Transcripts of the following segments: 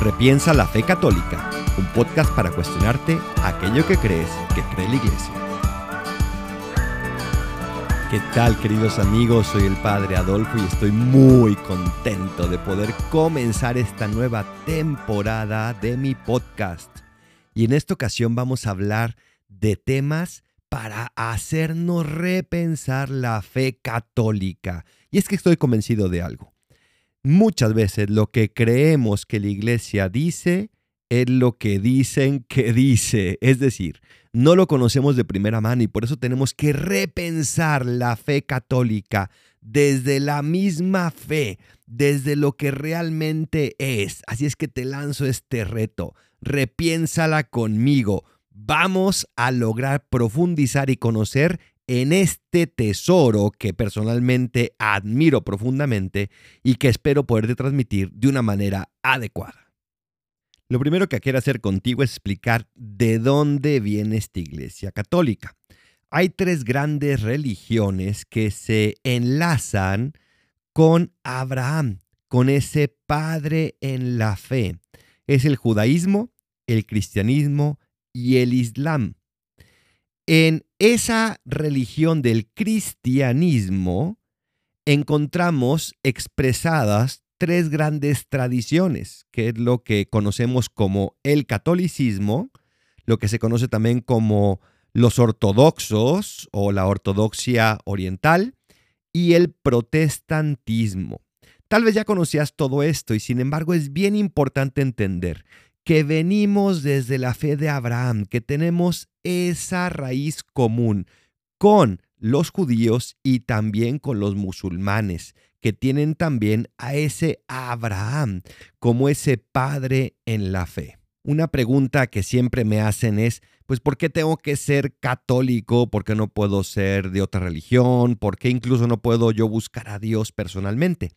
Repiensa la fe católica, un podcast para cuestionarte aquello que crees que cree la iglesia. ¿Qué tal queridos amigos? Soy el Padre Adolfo y estoy muy contento de poder comenzar esta nueva temporada de mi podcast. Y en esta ocasión vamos a hablar de temas para hacernos repensar la fe católica. Y es que estoy convencido de algo. Muchas veces lo que creemos que la iglesia dice es lo que dicen que dice. Es decir, no lo conocemos de primera mano y por eso tenemos que repensar la fe católica desde la misma fe, desde lo que realmente es. Así es que te lanzo este reto. Repiénsala conmigo. Vamos a lograr profundizar y conocer en este tesoro que personalmente admiro profundamente y que espero poderte transmitir de una manera adecuada. Lo primero que quiero hacer contigo es explicar de dónde viene esta iglesia católica. Hay tres grandes religiones que se enlazan con Abraham, con ese padre en la fe. Es el judaísmo, el cristianismo y el islam. En esa religión del cristianismo encontramos expresadas tres grandes tradiciones, que es lo que conocemos como el catolicismo, lo que se conoce también como los ortodoxos o la ortodoxia oriental y el protestantismo. Tal vez ya conocías todo esto y sin embargo es bien importante entender que venimos desde la fe de Abraham, que tenemos esa raíz común con los judíos y también con los musulmanes, que tienen también a ese Abraham como ese padre en la fe. Una pregunta que siempre me hacen es, pues, ¿por qué tengo que ser católico? ¿Por qué no puedo ser de otra religión? ¿Por qué incluso no puedo yo buscar a Dios personalmente?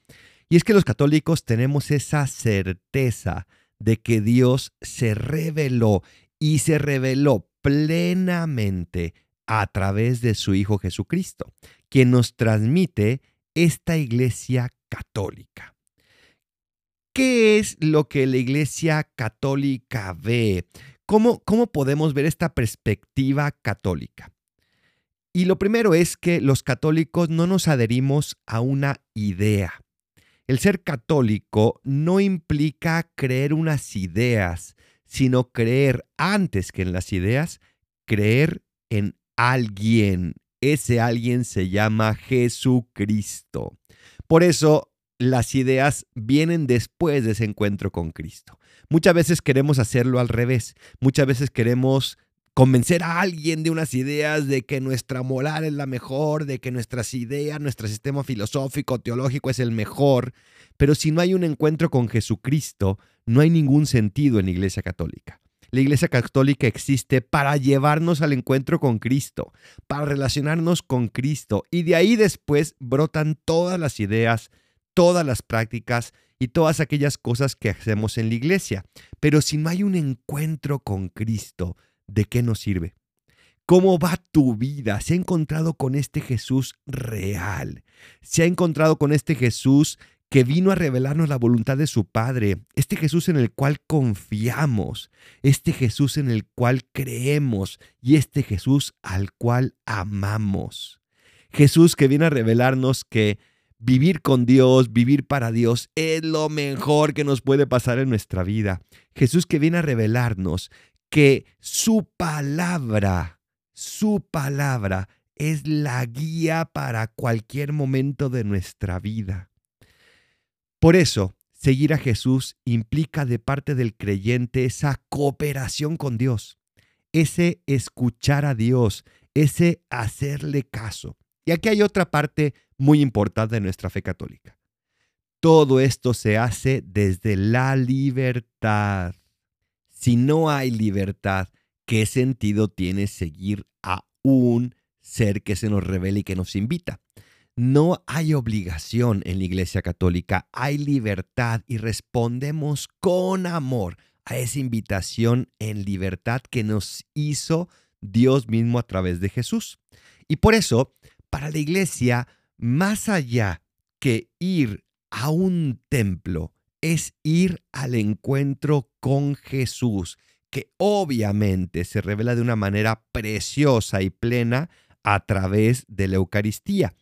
Y es que los católicos tenemos esa certeza de que Dios se reveló y se reveló plenamente a través de su Hijo Jesucristo, quien nos transmite esta iglesia católica. ¿Qué es lo que la iglesia católica ve? ¿Cómo, ¿Cómo podemos ver esta perspectiva católica? Y lo primero es que los católicos no nos adherimos a una idea. El ser católico no implica creer unas ideas, sino creer antes que en las ideas, creer en alguien. Ese alguien se llama Jesucristo. Por eso las ideas vienen después de ese encuentro con Cristo. Muchas veces queremos hacerlo al revés. Muchas veces queremos convencer a alguien de unas ideas de que nuestra moral es la mejor, de que nuestras ideas, nuestro sistema filosófico, teológico es el mejor. Pero si no hay un encuentro con Jesucristo, no hay ningún sentido en la Iglesia Católica. La Iglesia Católica existe para llevarnos al encuentro con Cristo, para relacionarnos con Cristo. Y de ahí después brotan todas las ideas, todas las prácticas y todas aquellas cosas que hacemos en la iglesia. Pero si no hay un encuentro con Cristo, ¿de qué nos sirve? ¿Cómo va tu vida? ¿Se ha encontrado con este Jesús real? ¿Se ha encontrado con este Jesús que vino a revelarnos la voluntad de su Padre? Este Jesús en el cual confiamos, este Jesús en el cual creemos y este Jesús al cual amamos. Jesús que viene a revelarnos que vivir con Dios, vivir para Dios es lo mejor que nos puede pasar en nuestra vida. Jesús que viene a revelarnos que su palabra, su palabra es la guía para cualquier momento de nuestra vida. Por eso, seguir a Jesús implica de parte del creyente esa cooperación con Dios, ese escuchar a Dios, ese hacerle caso. Y aquí hay otra parte muy importante de nuestra fe católica. Todo esto se hace desde la libertad. Si no hay libertad, ¿qué sentido tiene seguir a un ser que se nos revela y que nos invita? No hay obligación en la Iglesia Católica, hay libertad y respondemos con amor a esa invitación en libertad que nos hizo Dios mismo a través de Jesús. Y por eso, para la Iglesia, más allá que ir a un templo, es ir al encuentro con Jesús, que obviamente se revela de una manera preciosa y plena a través de la Eucaristía.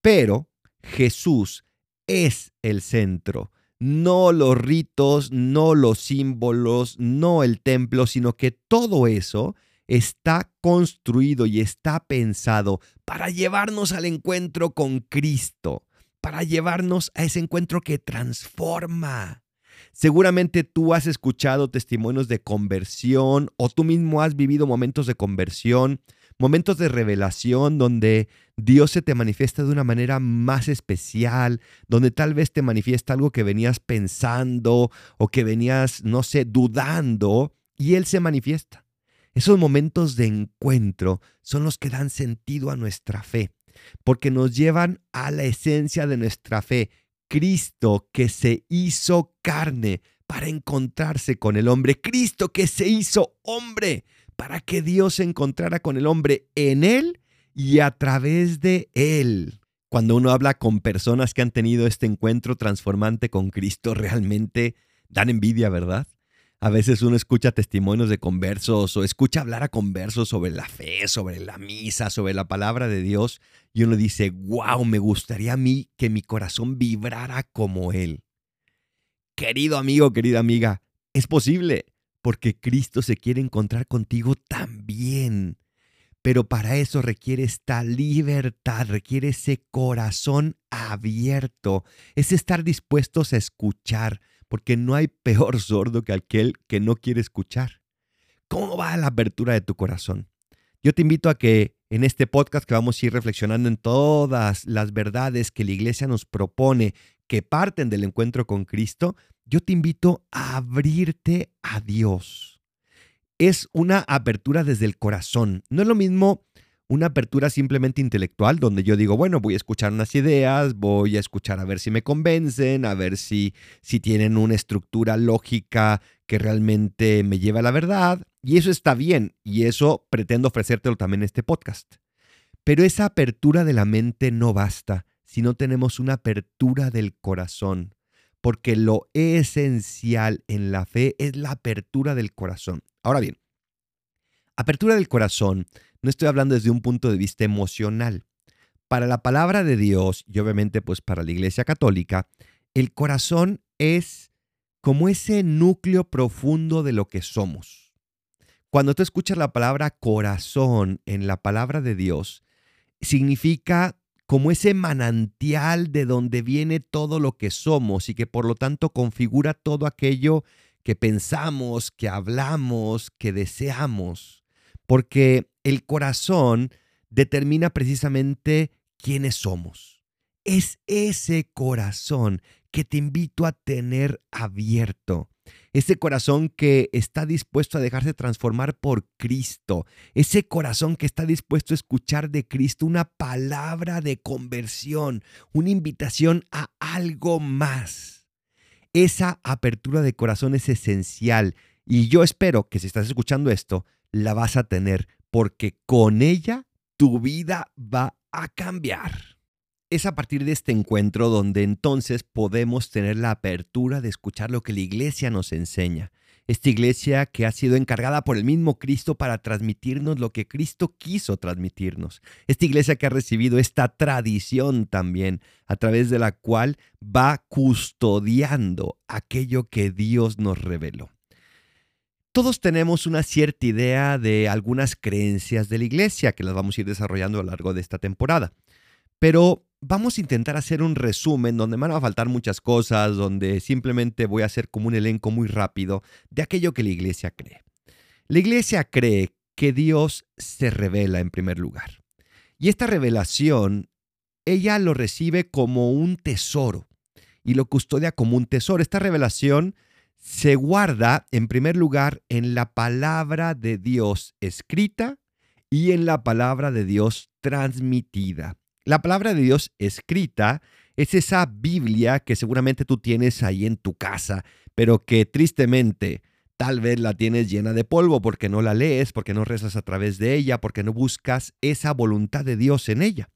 Pero Jesús es el centro, no los ritos, no los símbolos, no el templo, sino que todo eso está construido y está pensado para llevarnos al encuentro con Cristo, para llevarnos a ese encuentro que transforma. Seguramente tú has escuchado testimonios de conversión o tú mismo has vivido momentos de conversión, momentos de revelación donde Dios se te manifiesta de una manera más especial, donde tal vez te manifiesta algo que venías pensando o que venías, no sé, dudando y Él se manifiesta. Esos momentos de encuentro son los que dan sentido a nuestra fe, porque nos llevan a la esencia de nuestra fe, Cristo que se hizo carne para encontrarse con el hombre, Cristo que se hizo hombre para que Dios se encontrara con el hombre en él y a través de él. Cuando uno habla con personas que han tenido este encuentro transformante con Cristo, realmente dan envidia, ¿verdad? A veces uno escucha testimonios de conversos o escucha hablar a conversos sobre la fe, sobre la misa, sobre la palabra de Dios y uno dice, wow, me gustaría a mí que mi corazón vibrara como Él. Querido amigo, querida amiga, es posible porque Cristo se quiere encontrar contigo también. Pero para eso requiere esta libertad, requiere ese corazón abierto, es estar dispuestos a escuchar, porque no hay peor sordo que aquel que no quiere escuchar. ¿Cómo va la apertura de tu corazón? Yo te invito a que en este podcast que vamos a ir reflexionando en todas las verdades que la iglesia nos propone, que parten del encuentro con Cristo, yo te invito a abrirte a Dios. Es una apertura desde el corazón. No es lo mismo una apertura simplemente intelectual, donde yo digo, bueno, voy a escuchar unas ideas, voy a escuchar a ver si me convencen, a ver si, si tienen una estructura lógica que realmente me lleva a la verdad. Y eso está bien, y eso pretendo ofrecértelo también en este podcast. Pero esa apertura de la mente no basta si no tenemos una apertura del corazón, porque lo esencial en la fe es la apertura del corazón. Ahora bien, apertura del corazón no estoy hablando desde un punto de vista emocional. Para la palabra de Dios y obviamente pues para la Iglesia Católica, el corazón es como ese núcleo profundo de lo que somos. Cuando tú escuchas la palabra corazón en la palabra de Dios, significa como ese manantial de donde viene todo lo que somos y que por lo tanto configura todo aquello que pensamos, que hablamos, que deseamos. Porque el corazón determina precisamente quiénes somos. Es ese corazón que te invito a tener abierto. Ese corazón que está dispuesto a dejarse transformar por Cristo. Ese corazón que está dispuesto a escuchar de Cristo una palabra de conversión, una invitación a algo más. Esa apertura de corazón es esencial y yo espero que si estás escuchando esto, la vas a tener porque con ella tu vida va a cambiar. Es a partir de este encuentro donde entonces podemos tener la apertura de escuchar lo que la iglesia nos enseña. Esta iglesia que ha sido encargada por el mismo Cristo para transmitirnos lo que Cristo quiso transmitirnos. Esta iglesia que ha recibido esta tradición también, a través de la cual va custodiando aquello que Dios nos reveló. Todos tenemos una cierta idea de algunas creencias de la iglesia que las vamos a ir desarrollando a lo largo de esta temporada. Pero vamos a intentar hacer un resumen donde me van a faltar muchas cosas, donde simplemente voy a hacer como un elenco muy rápido de aquello que la iglesia cree. La iglesia cree que Dios se revela en primer lugar. Y esta revelación, ella lo recibe como un tesoro y lo custodia como un tesoro. Esta revelación se guarda en primer lugar en la palabra de Dios escrita y en la palabra de Dios transmitida. La palabra de Dios escrita es esa Biblia que seguramente tú tienes ahí en tu casa, pero que tristemente tal vez la tienes llena de polvo porque no la lees, porque no rezas a través de ella, porque no buscas esa voluntad de Dios en ella.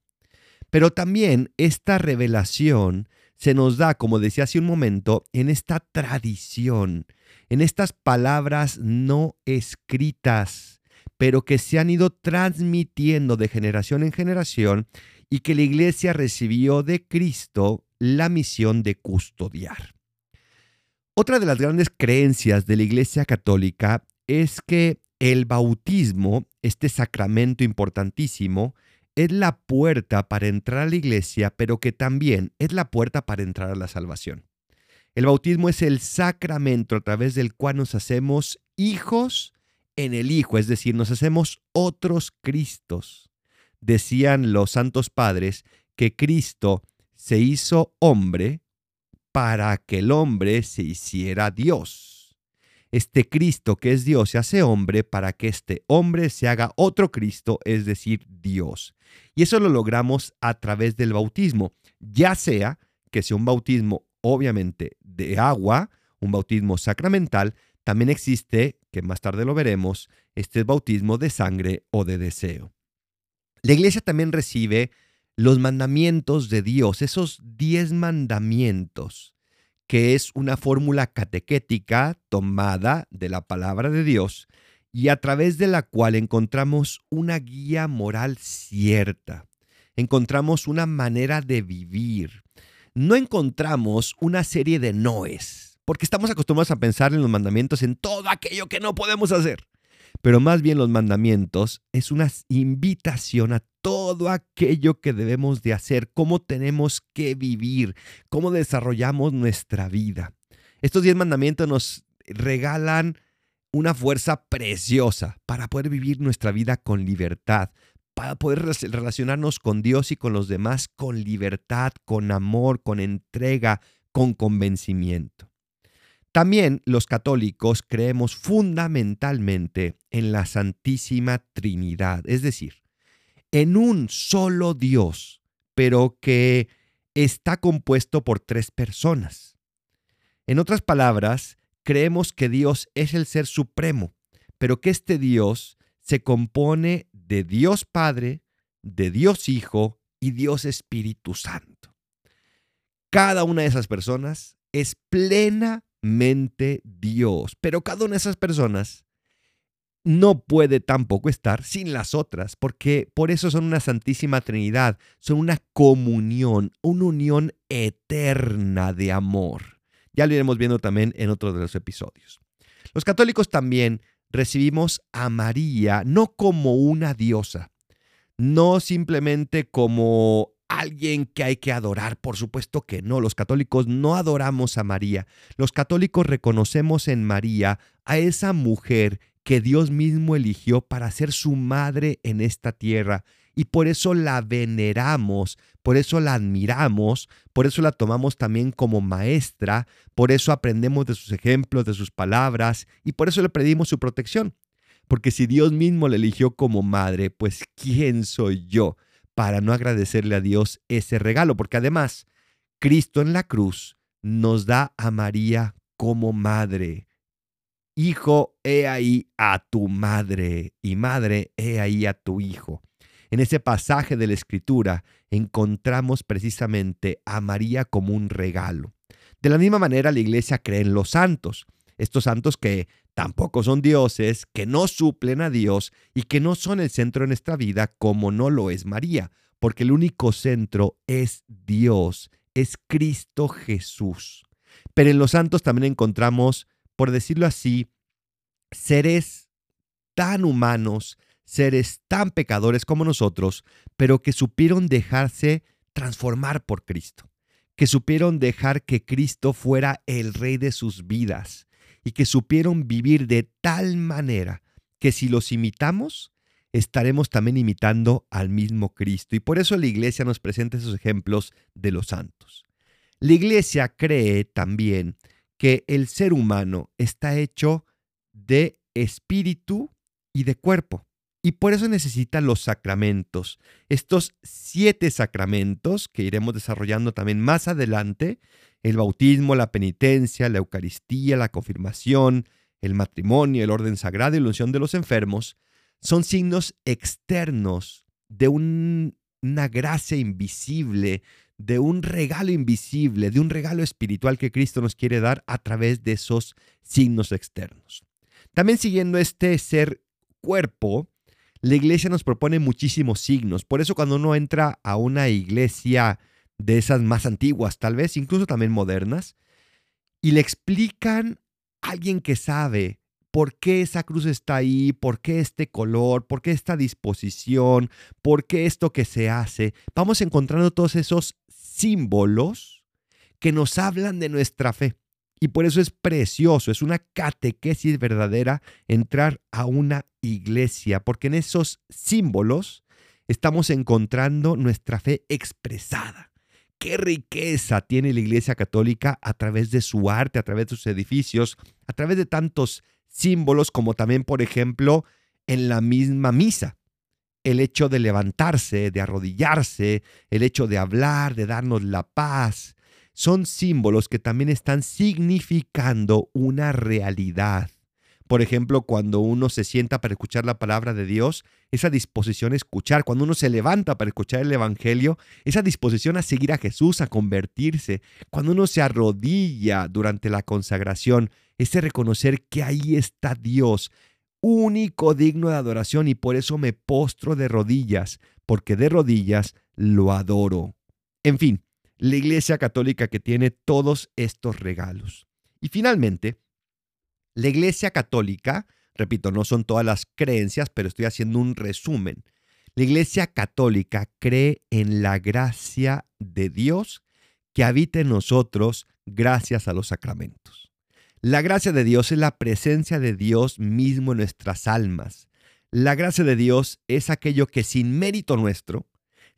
Pero también esta revelación se nos da, como decía hace un momento, en esta tradición, en estas palabras no escritas, pero que se han ido transmitiendo de generación en generación y que la iglesia recibió de Cristo la misión de custodiar. Otra de las grandes creencias de la iglesia católica es que el bautismo, este sacramento importantísimo, es la puerta para entrar a la iglesia, pero que también es la puerta para entrar a la salvación. El bautismo es el sacramento a través del cual nos hacemos hijos en el Hijo, es decir, nos hacemos otros Cristos. Decían los santos padres que Cristo se hizo hombre para que el hombre se hiciera Dios este Cristo que es Dios se hace hombre para que este hombre se haga otro Cristo, es decir, Dios. Y eso lo logramos a través del bautismo, ya sea que sea un bautismo obviamente de agua, un bautismo sacramental, también existe, que más tarde lo veremos, este bautismo de sangre o de deseo. La iglesia también recibe los mandamientos de Dios, esos diez mandamientos que es una fórmula catequética tomada de la palabra de Dios y a través de la cual encontramos una guía moral cierta, encontramos una manera de vivir, no encontramos una serie de noes, porque estamos acostumbrados a pensar en los mandamientos en todo aquello que no podemos hacer pero más bien los mandamientos es una invitación a todo aquello que debemos de hacer, cómo tenemos que vivir, cómo desarrollamos nuestra vida. Estos diez mandamientos nos regalan una fuerza preciosa para poder vivir nuestra vida con libertad, para poder relacionarnos con Dios y con los demás con libertad, con amor, con entrega, con convencimiento. También los católicos creemos fundamentalmente en la Santísima Trinidad, es decir, en un solo Dios, pero que está compuesto por tres personas. En otras palabras, creemos que Dios es el ser supremo, pero que este Dios se compone de Dios Padre, de Dios Hijo y Dios Espíritu Santo. Cada una de esas personas es plena mente Dios. Pero cada una de esas personas no puede tampoco estar sin las otras, porque por eso son una Santísima Trinidad, son una comunión, una unión eterna de amor. Ya lo iremos viendo también en otro de los episodios. Los católicos también recibimos a María no como una diosa, no simplemente como alguien que hay que adorar. Por supuesto que no, los católicos no adoramos a María. Los católicos reconocemos en María a esa mujer que Dios mismo eligió para ser su madre en esta tierra. Y por eso la veneramos, por eso la admiramos, por eso la tomamos también como maestra, por eso aprendemos de sus ejemplos, de sus palabras, y por eso le pedimos su protección. Porque si Dios mismo la eligió como madre, pues ¿quién soy yo? Para no agradecerle a Dios ese regalo, porque además Cristo en la cruz nos da a María como madre. Hijo, he ahí a tu madre y madre, he ahí a tu hijo. En ese pasaje de la Escritura encontramos precisamente a María como un regalo. De la misma manera la iglesia cree en los santos, estos santos que tampoco son dioses, que no suplen a Dios y que no son el centro de nuestra vida como no lo es María, porque el único centro es Dios, es Cristo Jesús. Pero en los santos también encontramos, por decirlo así, seres tan humanos, seres tan pecadores como nosotros, pero que supieron dejarse transformar por Cristo, que supieron dejar que Cristo fuera el rey de sus vidas, y que supieron vivir de tal manera que si los imitamos, estaremos también imitando al mismo Cristo. Y por eso la iglesia nos presenta esos ejemplos de los santos. La iglesia cree también que el ser humano está hecho de espíritu y de cuerpo. Y por eso necesita los sacramentos. Estos siete sacramentos que iremos desarrollando también más adelante el bautismo, la penitencia, la Eucaristía, la confirmación, el matrimonio, el orden sagrado y la unción de los enfermos, son signos externos de una gracia invisible, de un regalo invisible, de un regalo espiritual que Cristo nos quiere dar a través de esos signos externos. También siguiendo este ser cuerpo, la iglesia nos propone muchísimos signos. Por eso cuando uno entra a una iglesia de esas más antiguas, tal vez, incluso también modernas, y le explican a alguien que sabe por qué esa cruz está ahí, por qué este color, por qué esta disposición, por qué esto que se hace, vamos encontrando todos esos símbolos que nos hablan de nuestra fe. Y por eso es precioso, es una catequesis verdadera entrar a una iglesia, porque en esos símbolos estamos encontrando nuestra fe expresada. Qué riqueza tiene la Iglesia Católica a través de su arte, a través de sus edificios, a través de tantos símbolos como también, por ejemplo, en la misma misa. El hecho de levantarse, de arrodillarse, el hecho de hablar, de darnos la paz, son símbolos que también están significando una realidad. Por ejemplo, cuando uno se sienta para escuchar la palabra de Dios, esa disposición a escuchar, cuando uno se levanta para escuchar el Evangelio, esa disposición a seguir a Jesús, a convertirse, cuando uno se arrodilla durante la consagración, ese reconocer que ahí está Dios, único digno de adoración y por eso me postro de rodillas, porque de rodillas lo adoro. En fin, la Iglesia Católica que tiene todos estos regalos. Y finalmente, la Iglesia Católica, repito, no son todas las creencias, pero estoy haciendo un resumen. La Iglesia Católica cree en la gracia de Dios que habita en nosotros gracias a los sacramentos. La gracia de Dios es la presencia de Dios mismo en nuestras almas. La gracia de Dios es aquello que sin mérito nuestro,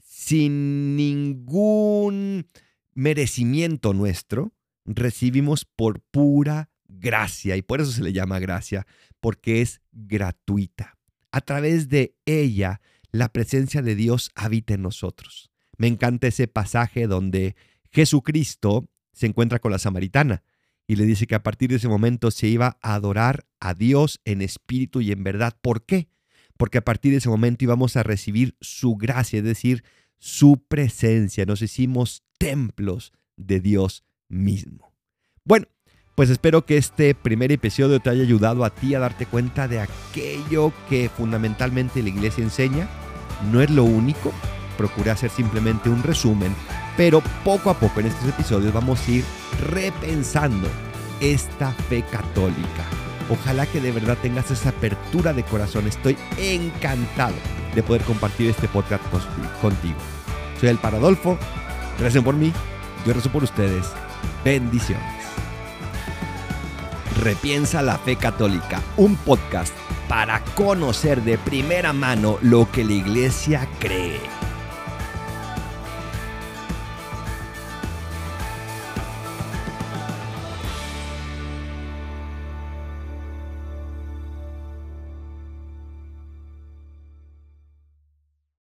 sin ningún merecimiento nuestro, recibimos por pura gracia. Y por eso se le llama gracia, porque es gratuita. A través de ella, la presencia de Dios habita en nosotros. Me encanta ese pasaje donde Jesucristo se encuentra con la samaritana y le dice que a partir de ese momento se iba a adorar a Dios en espíritu y en verdad. ¿Por qué? Porque a partir de ese momento íbamos a recibir su gracia, es decir, su presencia. Nos hicimos templos de Dios mismo. Bueno, pues espero que este primer episodio te haya ayudado a ti a darte cuenta de aquello que fundamentalmente la iglesia enseña. No es lo único, procuré hacer simplemente un resumen, pero poco a poco en estos episodios vamos a ir repensando esta fe católica. Ojalá que de verdad tengas esa apertura de corazón. Estoy encantado de poder compartir este podcast contigo. Soy el Paradolfo. Recen por mí. Yo rezo por ustedes. Bendiciones. Repiensa la fe católica, un podcast para conocer de primera mano lo que la iglesia cree.